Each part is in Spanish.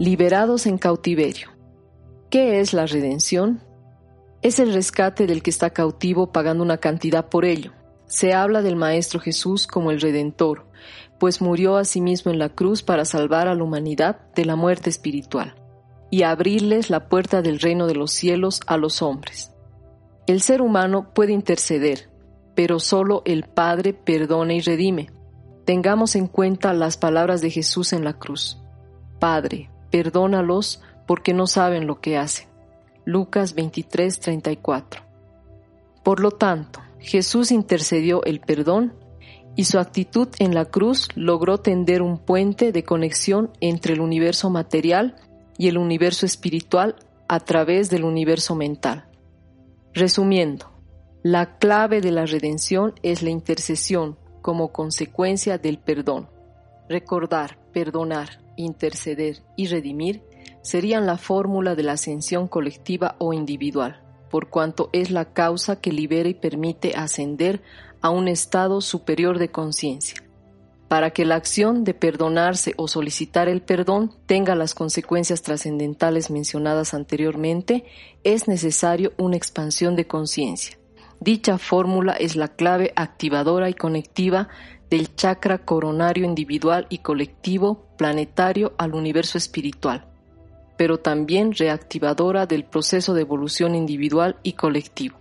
Liberados en cautiverio. ¿Qué es la redención? Es el rescate del que está cautivo pagando una cantidad por ello. Se habla del Maestro Jesús como el Redentor, pues murió a sí mismo en la cruz para salvar a la humanidad de la muerte espiritual y abrirles la puerta del reino de los cielos a los hombres. El ser humano puede interceder, pero solo el Padre perdona y redime. Tengamos en cuenta las palabras de Jesús en la cruz. Padre, perdónalos porque no saben lo que hacen. Lucas 23:34. Por lo tanto, Jesús intercedió el perdón y su actitud en la cruz logró tender un puente de conexión entre el universo material y el universo espiritual a través del universo mental. Resumiendo, la clave de la redención es la intercesión como consecuencia del perdón. Recordar, perdonar, interceder y redimir serían la fórmula de la ascensión colectiva o individual, por cuanto es la causa que libera y permite ascender a un estado superior de conciencia. Para que la acción de perdonarse o solicitar el perdón tenga las consecuencias trascendentales mencionadas anteriormente, es necesario una expansión de conciencia. Dicha fórmula es la clave activadora y conectiva del chakra coronario individual y colectivo planetario al universo espiritual pero también reactivadora del proceso de evolución individual y colectivo.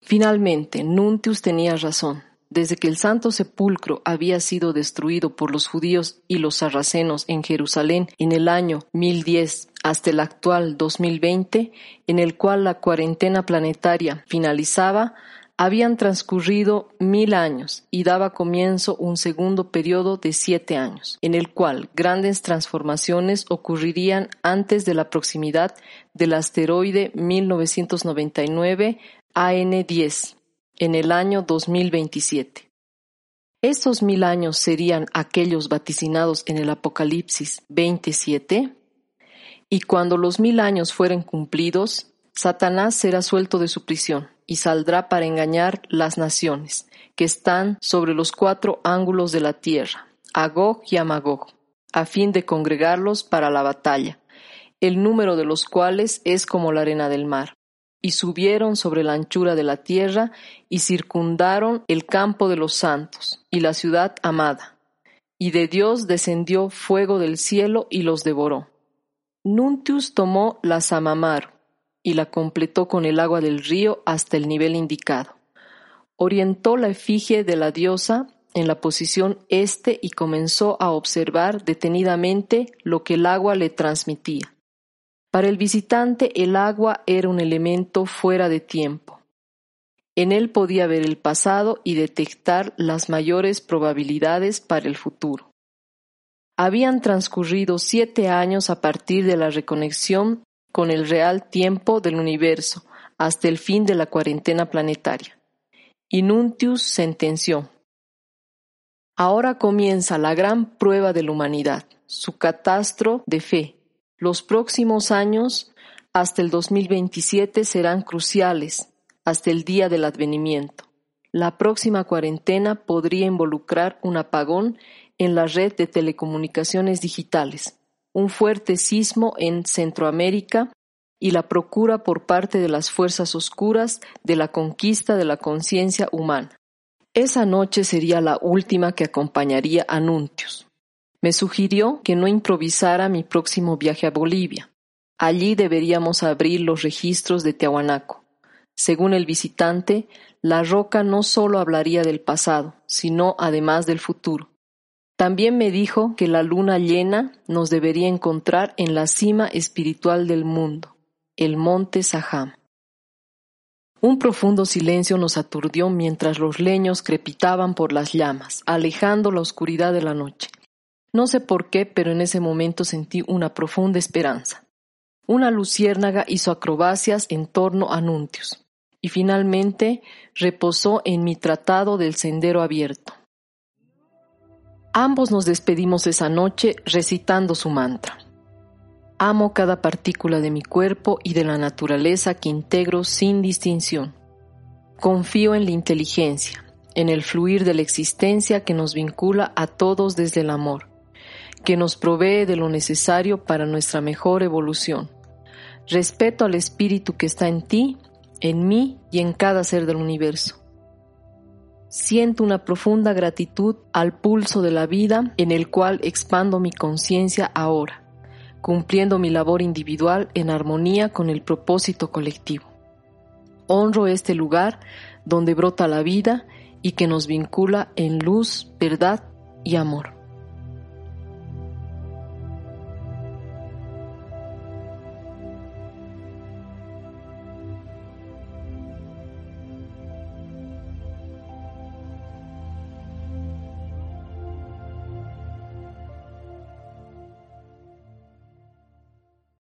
Finalmente, Nuntius tenía razón. Desde que el Santo Sepulcro había sido destruido por los judíos y los sarracenos en Jerusalén en el año 1010 hasta el actual 2020, en el cual la cuarentena planetaria finalizaba, habían transcurrido mil años y daba comienzo un segundo periodo de siete años, en el cual grandes transformaciones ocurrirían antes de la proximidad del asteroide 1999 AN10 en el año 2027. Estos mil años serían aquellos vaticinados en el Apocalipsis 27, y cuando los mil años fueren cumplidos, Satanás será suelto de su prisión y saldrá para engañar las naciones que están sobre los cuatro ángulos de la tierra, Agog y Amagog, a fin de congregarlos para la batalla, el número de los cuales es como la arena del mar. Y subieron sobre la anchura de la tierra y circundaron el campo de los santos y la ciudad amada. Y de Dios descendió fuego del cielo y los devoró. Nuntius tomó la Samamar, y la completó con el agua del río hasta el nivel indicado. Orientó la efigie de la diosa en la posición este y comenzó a observar detenidamente lo que el agua le transmitía. Para el visitante el agua era un elemento fuera de tiempo. En él podía ver el pasado y detectar las mayores probabilidades para el futuro. Habían transcurrido siete años a partir de la reconexión con el real tiempo del universo hasta el fin de la cuarentena planetaria. Inuntius sentenció. Ahora comienza la gran prueba de la humanidad, su catastro de fe. Los próximos años, hasta el 2027, serán cruciales, hasta el día del advenimiento. La próxima cuarentena podría involucrar un apagón en la red de telecomunicaciones digitales, un fuerte sismo en Centroamérica y la procura por parte de las fuerzas oscuras de la conquista de la conciencia humana. Esa noche sería la última que acompañaría a Nuntius. Me sugirió que no improvisara mi próximo viaje a Bolivia. Allí deberíamos abrir los registros de Tiahuanaco. Según el visitante, la roca no solo hablaría del pasado, sino además del futuro. También me dijo que la luna llena nos debería encontrar en la cima espiritual del mundo, el monte Saham. Un profundo silencio nos aturdió mientras los leños crepitaban por las llamas, alejando la oscuridad de la noche. No sé por qué, pero en ese momento sentí una profunda esperanza. Una luciérnaga hizo acrobacias en torno a Nuntius, y finalmente reposó en mi tratado del sendero abierto. Ambos nos despedimos esa noche recitando su mantra. Amo cada partícula de mi cuerpo y de la naturaleza que integro sin distinción. Confío en la inteligencia, en el fluir de la existencia que nos vincula a todos desde el amor. que nos provee de lo necesario para nuestra mejor evolución. Respeto al espíritu que está en ti, en mí y en cada ser del universo. Siento una profunda gratitud al pulso de la vida en el cual expando mi conciencia ahora, cumpliendo mi labor individual en armonía con el propósito colectivo. Honro este lugar donde brota la vida y que nos vincula en luz, verdad y amor.